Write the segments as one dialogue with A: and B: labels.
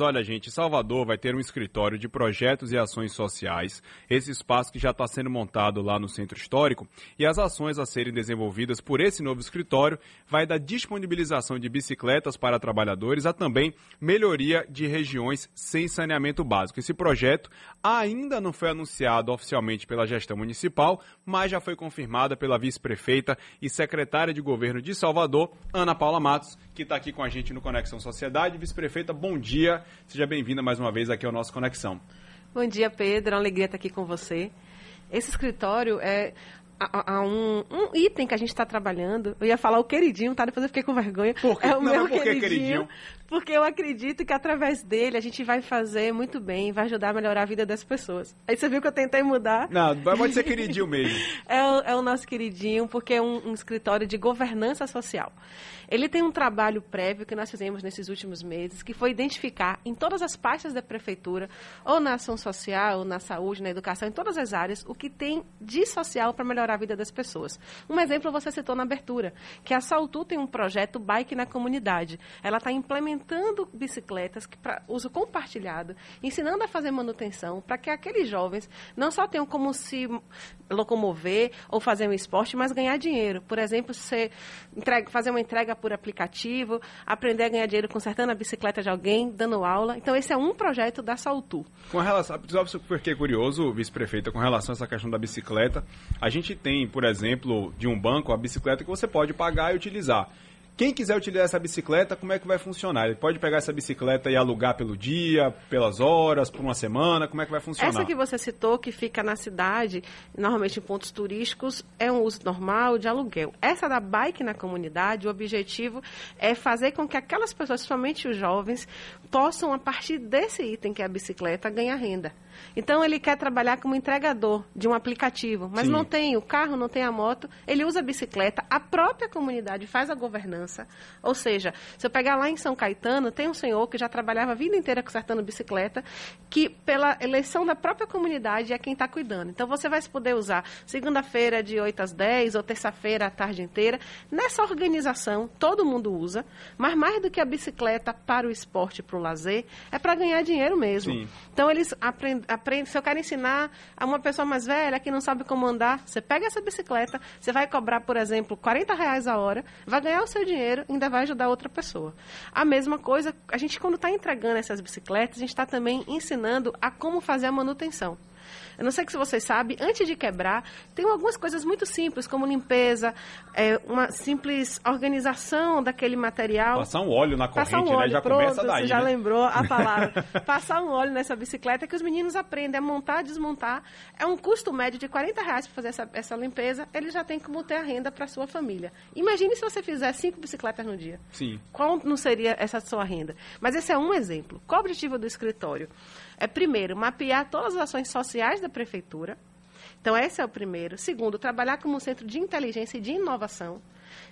A: Olha, gente, Salvador vai ter um escritório de projetos e ações sociais. Esse espaço que já está sendo montado lá no Centro Histórico e as ações a serem desenvolvidas por esse novo escritório vai da disponibilização de bicicletas para trabalhadores a também melhoria de regiões sem saneamento básico. Esse projeto ainda não foi anunciado oficialmente pela gestão municipal, mas já foi confirmada pela vice-prefeita e secretária de governo de Salvador, Ana Paula Matos, que está aqui com a gente no Conexão Sociedade. Vice-prefeita, bom dia. Seja bem-vinda mais uma vez aqui ao nosso Conexão.
B: Bom dia, Pedro. É uma alegria estar aqui com você. Esse escritório é a, a um, um, item que a gente está trabalhando. Eu ia falar o queridinho, tá? Depois eu fiquei com vergonha.
A: Por que?
B: É o
A: Não,
B: meu queridinho,
A: queridinho?
B: Porque eu acredito que através dele a gente vai fazer muito bem, vai ajudar a melhorar a vida das pessoas. Aí você viu que eu tentei mudar.
A: Não, pode ser queridinho mesmo.
B: É o, é o nosso queridinho, porque é um, um escritório de governança social. Ele tem um trabalho prévio que nós fizemos nesses últimos meses, que foi identificar em todas as pastas da prefeitura, ou na ação social, ou na saúde, na educação, em todas as áreas, o que tem de social para melhorar a vida das pessoas. Um exemplo você citou na abertura, que a Saltu tem um projeto Bike na Comunidade. Ela está implementando bicicletas para uso compartilhado, ensinando a fazer manutenção, para que aqueles jovens não só tenham como se locomover ou fazer um esporte, mas ganhar dinheiro. Por exemplo, entrega, fazer uma entrega por aplicativo, aprender a ganhar dinheiro consertando a bicicleta de alguém, dando aula. Então, esse é um projeto da Saltu.
A: Com relação, só porque é curioso, vice-prefeita, com relação a essa questão da bicicleta, a gente tem, por exemplo, de um banco, a bicicleta que você pode pagar e utilizar. Quem quiser utilizar essa bicicleta, como é que vai funcionar? Ele pode pegar essa bicicleta e alugar pelo dia, pelas horas, por uma semana? Como é que vai funcionar?
B: Essa que você citou, que fica na cidade, normalmente em pontos turísticos, é um uso normal de aluguel. Essa da bike na comunidade, o objetivo é fazer com que aquelas pessoas, somente os jovens, possam, a partir desse item que é a bicicleta, ganhar renda. Então ele quer trabalhar como entregador de um aplicativo, mas
A: Sim.
B: não tem o carro, não tem a moto, ele usa a bicicleta, a própria comunidade faz a governança. Ou seja, se eu pegar lá em São Caetano, tem um senhor que já trabalhava a vida inteira consertando bicicleta, que pela eleição da própria comunidade é quem está cuidando. Então você vai poder usar segunda-feira de 8 às 10 ou terça-feira a tarde inteira. Nessa organização, todo mundo usa, mas mais do que a bicicleta para o esporte, para o lazer, é para ganhar dinheiro mesmo.
A: Sim.
B: Então eles aprendem, aprendem, se eu quero ensinar a uma pessoa mais velha que não sabe como andar, você pega essa bicicleta, você vai cobrar, por exemplo, 40 reais a hora, vai ganhar o seu dinheiro e ainda vai ajudar outra pessoa. A mesma coisa, a gente quando está entregando essas bicicletas, a gente está também ensinando a como fazer a manutenção. Eu não sei se vocês sabem, antes de quebrar, tem algumas coisas muito simples, como limpeza, é, uma simples organização daquele material.
A: Passar um óleo na corrente,
B: um
A: né?
B: óleo,
A: Já
B: pronto,
A: começa daí,
B: você já
A: né?
B: lembrou a palavra. Passar um óleo nessa bicicleta que os meninos aprendem a montar, desmontar. É um custo médio de 40 reais para fazer essa, essa limpeza. Eles já têm como ter a renda para sua família. Imagine se você fizer cinco bicicletas no dia.
A: Sim.
B: Qual não seria essa sua renda? Mas esse é um exemplo. Qual o objetivo do escritório? É, primeiro, mapear todas as ações sociais da prefeitura. Então, esse é o primeiro. Segundo, trabalhar como um centro de inteligência e de inovação.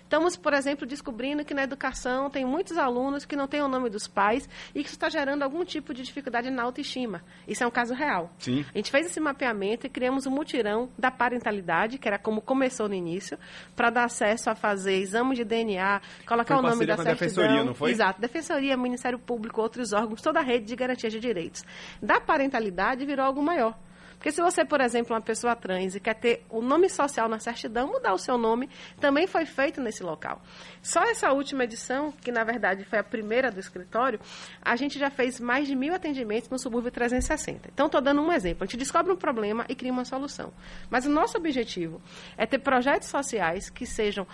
B: Estamos, por exemplo, descobrindo que na educação tem muitos alunos que não têm o nome dos pais e que isso está gerando algum tipo de dificuldade na autoestima. Isso é um caso real.
A: Sim.
B: A gente fez esse mapeamento e criamos um mutirão da parentalidade, que era como começou no início, para dar acesso a fazer exame de DNA, colocar
A: Foi
B: o nome da
A: com
B: certidão.
A: Defensoria, não foi?
B: Exato. Defensoria, Ministério Público, outros órgãos, toda a rede de garantia de direitos. Da parentalidade virou algo maior. Porque se você, por exemplo, é uma pessoa trans e quer ter o nome social na certidão, mudar o seu nome, também foi feito nesse local. Só essa última edição, que na verdade foi a primeira do escritório, a gente já fez mais de mil atendimentos no subúrbio 360. Então, estou dando um exemplo. A gente descobre um problema e cria uma solução. Mas o nosso objetivo é ter projetos sociais que sejam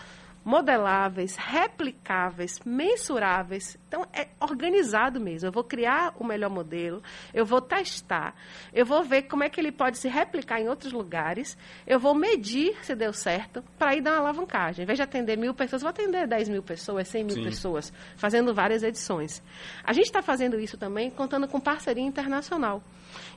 B: modeláveis, replicáveis, mensuráveis. Então, é organizado mesmo. Eu vou criar o melhor modelo, eu vou testar, eu vou ver como é que ele pode se replicar em outros lugares, eu vou medir se deu certo, para ir dar uma alavancagem. Em vez de atender mil pessoas, vou atender 10 mil pessoas, 100 mil
A: Sim.
B: pessoas, fazendo várias edições. A gente está fazendo isso também contando com parceria internacional.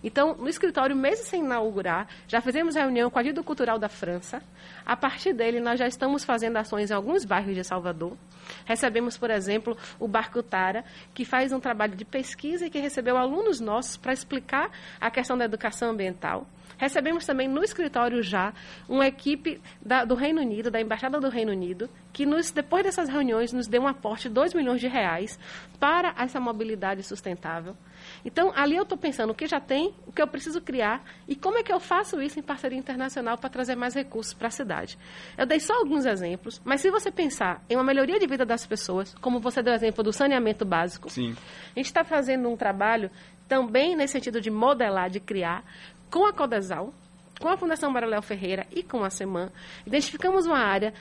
B: Então, no escritório, mesmo sem inaugurar, já fizemos reunião com a Dido Cultural da França. A partir dele, nós já estamos fazendo ações em alguns bairros de Salvador. Recebemos, por exemplo, o Barco Tara, que faz um trabalho de pesquisa e que recebeu alunos nossos para explicar a questão da educação ambiental. Recebemos também no escritório já uma equipe da- do Reino Unido, da Embaixada do Reino Unido, que nos, depois dessas reuniões nos dê um aporte de 2 milhões de reais para essa mobilidade sustentável. Então, ali eu estou pensando o que já tem, o que eu preciso criar e como é que eu faço isso em parceria internacional para trazer mais recursos para a cidade. Eu dei só alguns exemplos, mas se você pensar em uma melhoria de vida das pessoas, como você deu o exemplo do saneamento básico,
A: Sim.
B: a gente está fazendo um trabalho também nesse sentido de modelar, de criar, com a Codesal, com a Fundação Baraléu Ferreira e com a SEMAN, identificamos uma área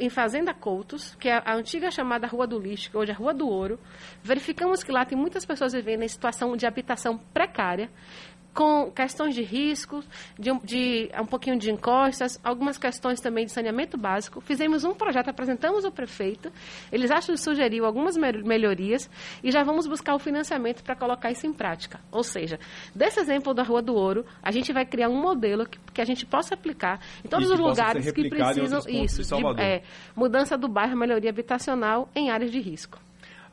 B: em, Fazenda Coutos, que é a antiga chamada Rua do Lixo, que hoje é Rua do Ouro. Verificamos que lá tem muitas pessoas vivendo em situação de habitação precária, com questões de risco, de, de, um pouquinho de encostas, algumas questões também de saneamento básico. Fizemos um projeto, apresentamos ao prefeito, eles acham que sugeriu algumas melhorias e já vamos buscar o financiamento para colocar isso em prática. Ou seja, desse exemplo da Rua do Ouro, a gente vai criar um modelo que, que a gente possa aplicar em todos os lugares que precisam isso, de, é, mudança do bairro, melhoria habitacional em áreas de risco.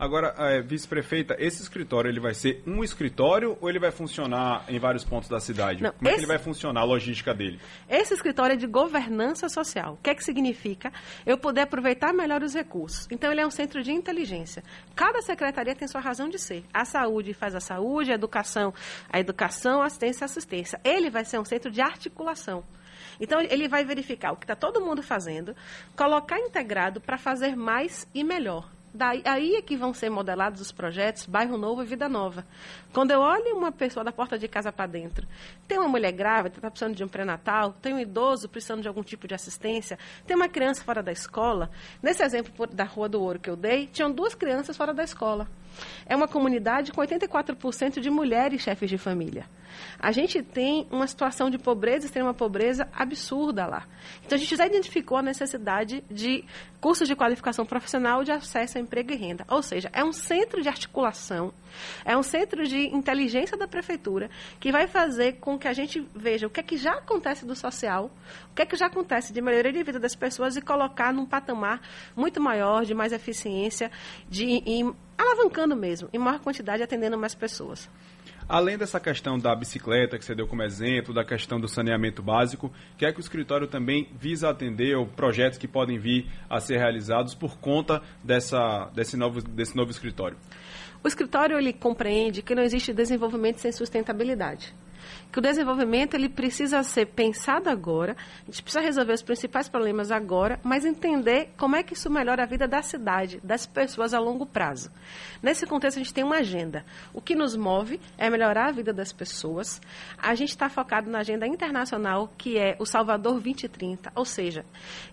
A: Agora, é, vice-prefeita, esse escritório ele vai ser um escritório ou ele vai funcionar em vários pontos da cidade? Não, Como esse... é que ele vai funcionar, a logística dele?
B: Esse escritório é de governança social. O que é que significa? Eu poder aproveitar melhor os recursos. Então, ele é um centro de inteligência. Cada secretaria tem sua razão de ser. A saúde faz a saúde, a educação, a educação, a assistência, a assistência. Ele vai ser um centro de articulação. Então, ele vai verificar o que está todo mundo fazendo, colocar integrado para fazer mais e melhor. Daí, aí é que vão ser modelados os projetos Bairro Novo e Vida Nova. Quando eu olho uma pessoa da porta de casa para dentro, tem uma mulher grávida, está precisando de um pré-natal, tem um idoso precisando de algum tipo de assistência, tem uma criança fora da escola. Nesse exemplo da Rua do Ouro que eu dei, tinham duas crianças fora da escola. É uma comunidade com 84% de mulheres chefes de família. A gente tem uma situação de pobreza, extrema pobreza absurda lá. Então, a gente já identificou a necessidade de cursos de qualificação profissional de acesso a emprego e renda. Ou seja, é um centro de articulação, é um centro de inteligência da prefeitura que vai fazer com que a gente veja o que é que já acontece do social, o que é que já acontece de melhoria de vida das pessoas e colocar num patamar muito maior, de mais eficiência, de em, alavancando mesmo, em maior quantidade, atendendo mais pessoas.
A: Além dessa questão da bicicleta, que você deu como exemplo, da questão do saneamento básico, que é que o escritório também visa atender ou projetos que podem vir a ser realizados por conta dessa, desse, novo, desse novo escritório?
B: O escritório ele compreende que não existe desenvolvimento sem sustentabilidade que o desenvolvimento ele precisa ser pensado agora, a gente precisa resolver os principais problemas agora, mas entender como é que isso melhora a vida da cidade, das pessoas a longo prazo. Nesse contexto, a gente tem uma agenda. O que nos move é melhorar a vida das pessoas. A gente está focado na agenda internacional, que é o Salvador 2030, ou seja,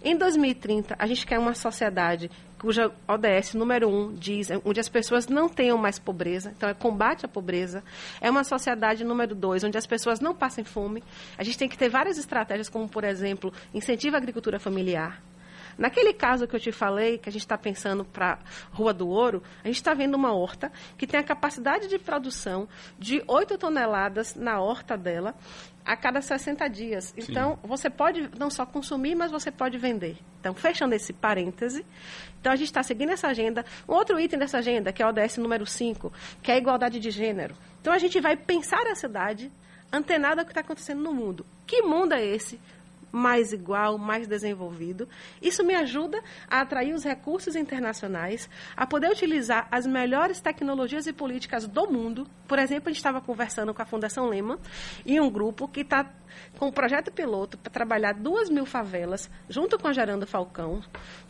B: em 2030, a gente quer uma sociedade cuja ODS número um diz onde as pessoas não tenham mais pobreza, então é combate à pobreza. É uma sociedade número dois, onde as pessoas não passem fome. A gente tem que ter várias estratégias, como, por exemplo, incentivo à agricultura familiar. Naquele caso que eu te falei, que a gente está pensando para Rua do Ouro, a gente está vendo uma horta que tem a capacidade de produção de 8 toneladas na horta dela a cada 60 dias. Então, Sim. você pode não só consumir, mas você pode vender. Então, fechando esse parêntese, então a gente está seguindo essa agenda. Um outro item dessa agenda, que é o ODS número 5, que é a igualdade de gênero. Então, a gente vai pensar a cidade antenada ao que está acontecendo no mundo. Que mundo é esse? Mais igual, mais desenvolvido. Isso me ajuda a atrair os recursos internacionais, a poder utilizar as melhores tecnologias e políticas do mundo. Por exemplo, a gente estava conversando com a Fundação Lema e um grupo que está com um projeto piloto para trabalhar duas mil favelas, junto com a Gerando Falcão,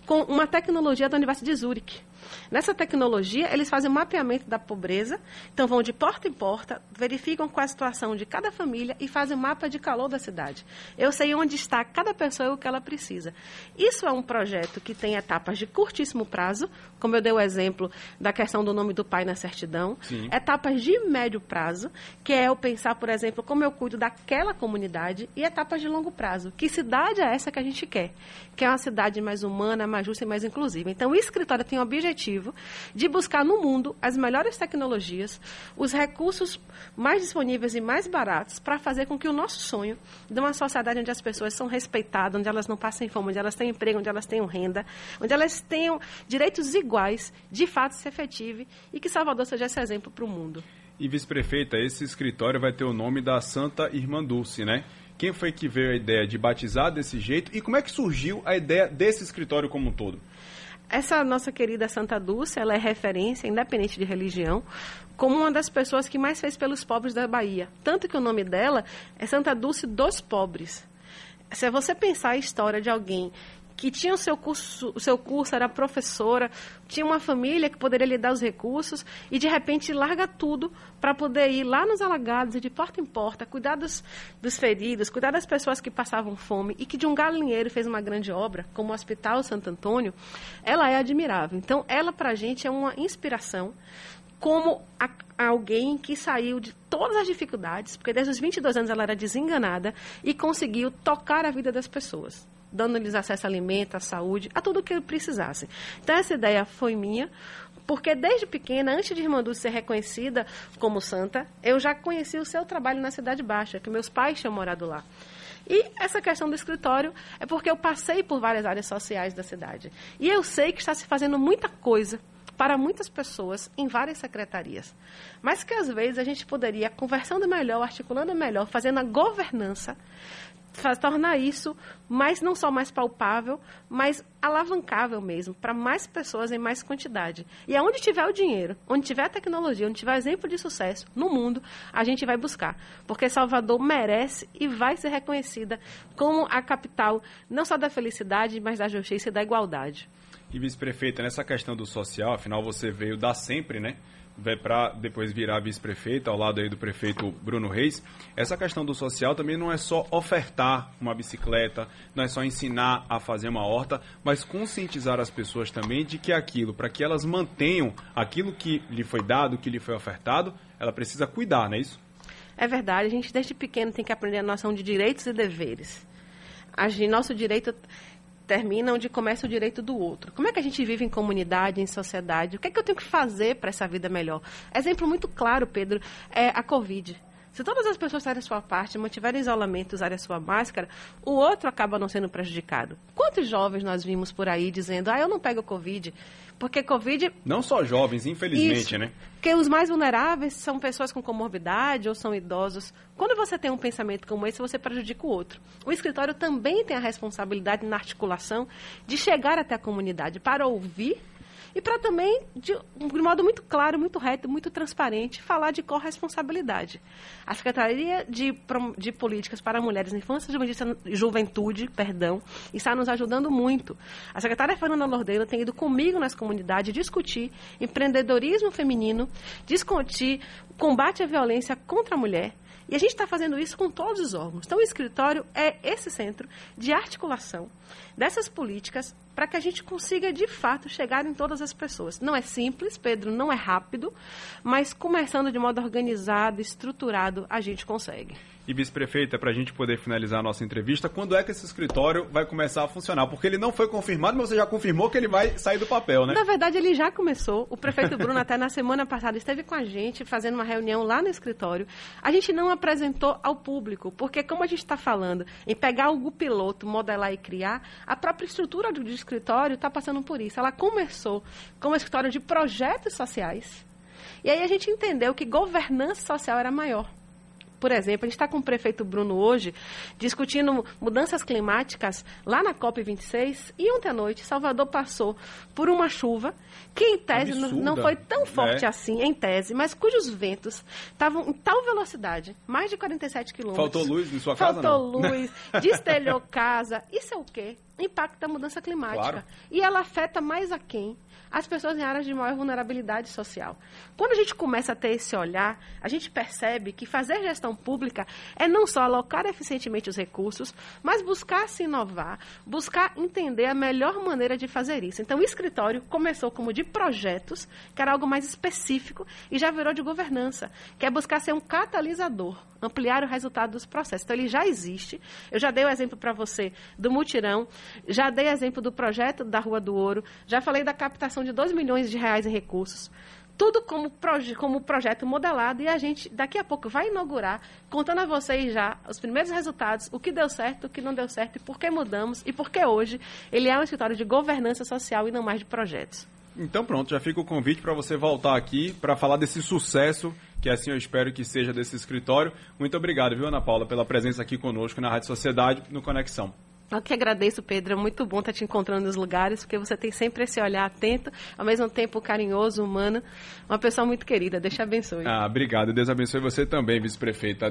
B: com uma tecnologia da Universidade de Zurich. Nessa tecnologia, eles fazem o um mapeamento da pobreza, então vão de porta em porta, verificam qual é a situação de cada família e fazem um mapa de calor da cidade. Eu sei onde está cada pessoa e o que ela precisa. Isso é um projeto que tem etapas de curtíssimo prazo, como eu dei o exemplo da questão do nome do pai na certidão, Sim. etapas de médio prazo, que é eu pensar, por exemplo, como eu cuido daquela comunidade, e etapas de longo prazo. Que cidade é essa que a gente quer? Que é uma cidade mais humana, mais justa e mais inclusiva. Então, o escritório tem o objetivo de buscar no mundo as melhores tecnologias, os recursos mais disponíveis e mais baratos para fazer com que o nosso sonho de uma sociedade onde as pessoas são respeitadas, onde elas não passem fome, onde elas têm emprego, onde elas tenham renda, onde elas tenham direitos iguais, de fato se efetive e que Salvador seja esse exemplo para o mundo.
A: E vice-prefeita, esse escritório vai ter o nome da Santa Irmã Dulce, né? Quem foi que veio a ideia de batizar desse jeito e como é que surgiu a ideia desse escritório como um todo?
B: Essa nossa querida Santa Dulce, ela é referência, independente de religião, como uma das pessoas que mais fez pelos pobres da Bahia. Tanto que o nome dela é Santa Dulce dos Pobres. Se você pensar a história de alguém que tinha o seu curso, o seu curso era professora, tinha uma família que poderia lhe dar os recursos e de repente larga tudo para poder ir lá nos alagados e de porta em porta, cuidar dos, dos feridos, cuidar das pessoas que passavam fome e que de um galinheiro fez uma grande obra, como o Hospital Santo Antônio, ela é admirável. Então, ela para a gente é uma inspiração como a, alguém que saiu de todas as dificuldades, porque desde os 22 anos ela era desenganada e conseguiu tocar a vida das pessoas dando-lhes acesso a alimento, à saúde, a tudo o que precisassem. Então, essa ideia foi minha, porque desde pequena, antes de Irmã Dulce ser reconhecida como santa, eu já conheci o seu trabalho na Cidade Baixa, que meus pais tinham morado lá. E essa questão do escritório é porque eu passei por várias áreas sociais da cidade. E eu sei que está se fazendo muita coisa para muitas pessoas em várias secretarias. Mas que às vezes a gente poderia, conversando melhor, articulando melhor, fazendo a governança, tornar isso mais não só mais palpável, mas alavancável mesmo para mais pessoas em mais quantidade. E aonde tiver o dinheiro, onde tiver a tecnologia, onde tiver exemplo de sucesso no mundo, a gente vai buscar, porque Salvador merece e vai ser reconhecida como a capital não só da felicidade, mas da justiça e da igualdade.
A: E vice-prefeita, nessa questão do social, afinal você veio dar sempre, né? Para depois virar vice-prefeito ao lado aí do prefeito Bruno Reis. Essa questão do social também não é só ofertar uma bicicleta, não é só ensinar a fazer uma horta, mas conscientizar as pessoas também de que aquilo, para que elas mantenham aquilo que lhe foi dado, que lhe foi ofertado, ela precisa cuidar, não é isso?
B: É verdade, a gente desde pequeno tem que aprender a noção de direitos e deveres. A nosso direito termina onde começa o direito do outro. Como é que a gente vive em comunidade, em sociedade? O que é que eu tenho que fazer para essa vida melhor? Exemplo muito claro, Pedro, é a Covid. Se todas as pessoas fizerem a sua parte, mantiverem isolamento, usarem a sua máscara, o outro acaba não sendo prejudicado. Quantos jovens nós vimos por aí dizendo, ah, eu não pego Covid? Porque Covid.
A: Não só jovens, infelizmente,
B: Isso,
A: né?
B: Porque os mais vulneráveis são pessoas com comorbidade ou são idosos. Quando você tem um pensamento como esse, você prejudica o outro. O escritório também tem a responsabilidade na articulação de chegar até a comunidade para ouvir e para também, de, de modo muito claro, muito reto, muito transparente, falar de corresponsabilidade. A Secretaria de, de Políticas para Mulheres, Infância e Juventude, perdão, está nos ajudando muito. A secretária Fernanda Lordeiro tem ido comigo nas comunidades discutir empreendedorismo feminino, discutir combate à violência contra a mulher, e a gente está fazendo isso com todos os órgãos. Então, o escritório é esse centro de articulação dessas políticas para que a gente consiga, de fato, chegar em todas as pessoas. Não é simples, Pedro, não é rápido, mas começando de modo organizado, estruturado, a gente consegue
A: e vice-prefeita, para a gente poder finalizar a nossa entrevista, quando é que esse escritório vai começar a funcionar? Porque ele não foi confirmado, mas você já confirmou que ele vai sair do papel, né?
B: Na verdade, ele já começou. O prefeito Bruno, até na semana passada, esteve com a gente fazendo uma reunião lá no escritório. A gente não apresentou ao público, porque como a gente está falando em pegar algo piloto, modelar e criar, a própria estrutura do escritório está passando por isso. Ela começou como escritório de projetos sociais. E aí a gente entendeu que governança social era maior. Por exemplo, a gente está com o prefeito Bruno hoje discutindo mudanças climáticas lá na COP26 e ontem à noite Salvador passou por uma chuva que em tese não foi tão forte é. assim, em tese, mas cujos ventos estavam em tal velocidade, mais de 47 quilômetros.
A: Faltou luz em sua casa,
B: Faltou luz, destelhou casa. Isso é o quê? Impacto da mudança climática. Claro. E ela afeta mais a quem? as pessoas em áreas de maior vulnerabilidade social. Quando a gente começa a ter esse olhar, a gente percebe que fazer gestão pública é não só alocar eficientemente os recursos, mas buscar se inovar, buscar entender a melhor maneira de fazer isso. Então, o escritório começou como de projetos, que era algo mais específico, e já virou de governança, que é buscar ser um catalisador, ampliar o resultado dos processos. Então, ele já existe. Eu já dei o exemplo para você do mutirão, já dei exemplo do projeto da Rua do Ouro, já falei da captação de 2 milhões de reais em recursos. Tudo como, proje como projeto modelado e a gente daqui a pouco vai inaugurar, contando a vocês já os primeiros resultados, o que deu certo, o que não deu certo e por que mudamos e por que hoje ele é um escritório de governança social e não mais de projetos.
A: Então pronto, já fica o convite para você voltar aqui para falar desse sucesso que assim eu espero que seja desse escritório. Muito obrigado, viu, Ana Paula, pela presença aqui conosco na Rádio Sociedade, no Conexão.
B: Eu que agradeço, Pedro. É muito bom estar te encontrando nos lugares, porque você tem sempre esse olhar atento, ao mesmo tempo carinhoso, humano. Uma pessoa muito querida. Deus te abençoe.
A: Ah, obrigado. Deus abençoe você também, vice-prefeita.